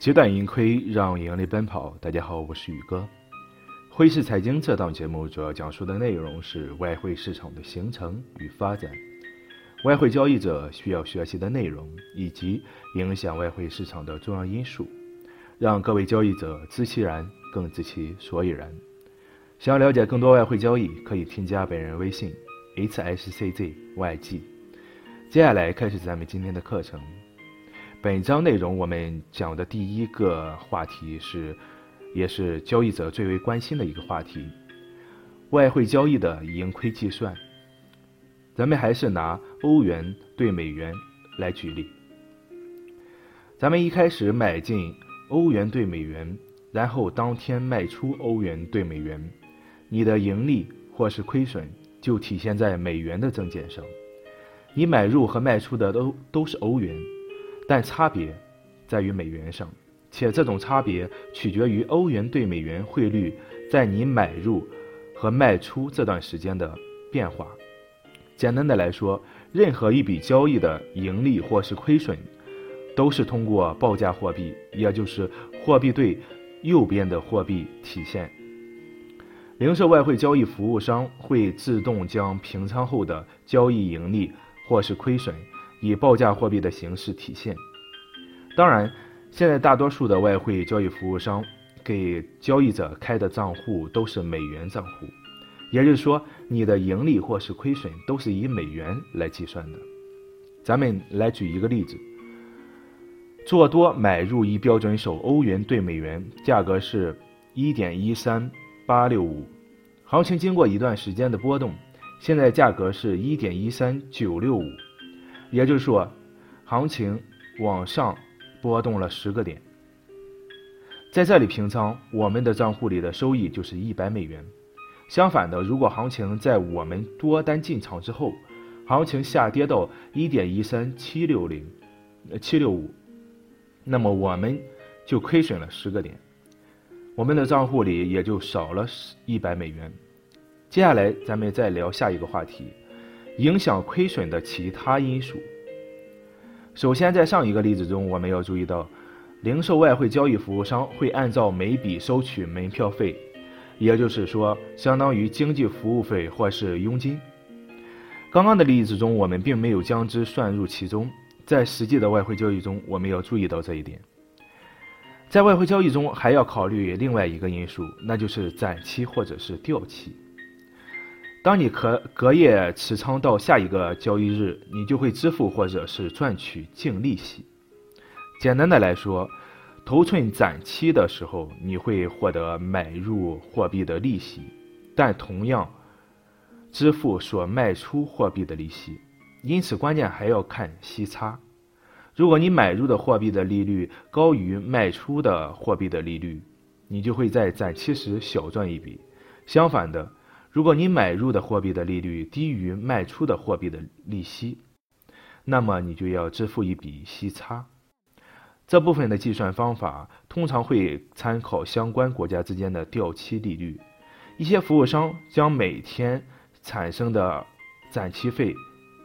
截断盈亏，让盈利奔跑。大家好，我是宇哥。汇市财经这档节目主要讲述的内容是外汇市场的形成与发展，外汇交易者需要学习的内容，以及影响外汇市场的重要因素，让各位交易者知其然，更知其所以然。想要了解更多外汇交易，可以添加本人微信：hsczyg。接下来开始咱们今天的课程。本章内容我们讲的第一个话题是，也是交易者最为关心的一个话题：外汇交易的盈亏计算。咱们还是拿欧元对美元来举例。咱们一开始买进欧元对美元，然后当天卖出欧元对美元，你的盈利或是亏损就体现在美元的增减上。你买入和卖出的都都是欧元。但差别在于美元上，且这种差别取决于欧元对美元汇率在你买入和卖出这段时间的变化。简单的来说，任何一笔交易的盈利或是亏损，都是通过报价货币，也就是货币对右边的货币体现。零售外汇交易服务商会自动将平仓后的交易盈利或是亏损。以报价货币的形式体现。当然，现在大多数的外汇交易服务商给交易者开的账户都是美元账户，也就是说，你的盈利或是亏损都是以美元来计算的。咱们来举一个例子：做多买入一标准手欧元兑美元，价格是一点一三八六五，行情经过一段时间的波动，现在价格是一点一三九六五。也就是说，行情往上波动了十个点，在这里平仓，我们的账户里的收益就是一百美元。相反的，如果行情在我们多单进场之后，行情下跌到一点一三七六零，七六五，那么我们就亏损了十个点，我们的账户里也就少了一百美元。接下来，咱们再聊下一个话题。影响亏损的其他因素。首先，在上一个例子中，我们要注意到，零售外汇交易服务商会按照每笔收取门票费，也就是说，相当于经济服务费或是佣金。刚刚的例子中，我们并没有将之算入其中。在实际的外汇交易中，我们要注意到这一点。在外汇交易中，还要考虑另外一个因素，那就是展期或者是掉期。当你隔隔夜持仓到下一个交易日，你就会支付或者是赚取净利息。简单的来说，头寸展期的时候，你会获得买入货币的利息，但同样支付所卖出货币的利息。因此，关键还要看息差。如果你买入的货币的利率高于卖出的货币的利率，你就会在展期时小赚一笔。相反的。如果你买入的货币的利率低于卖出的货币的利息，那么你就要支付一笔息差。这部分的计算方法通常会参考相关国家之间的掉期利率。一些服务商将每天产生的展期费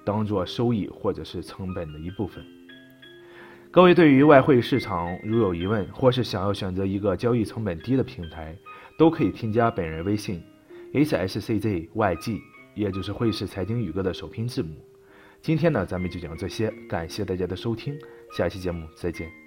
当做收益或者是成本的一部分。各位对于外汇市场如有疑问，或是想要选择一个交易成本低的平台，都可以添加本人微信。hsczyg，也就是汇市财经宇哥的首拼字母。今天呢，咱们就讲这些，感谢大家的收听，下期节目再见。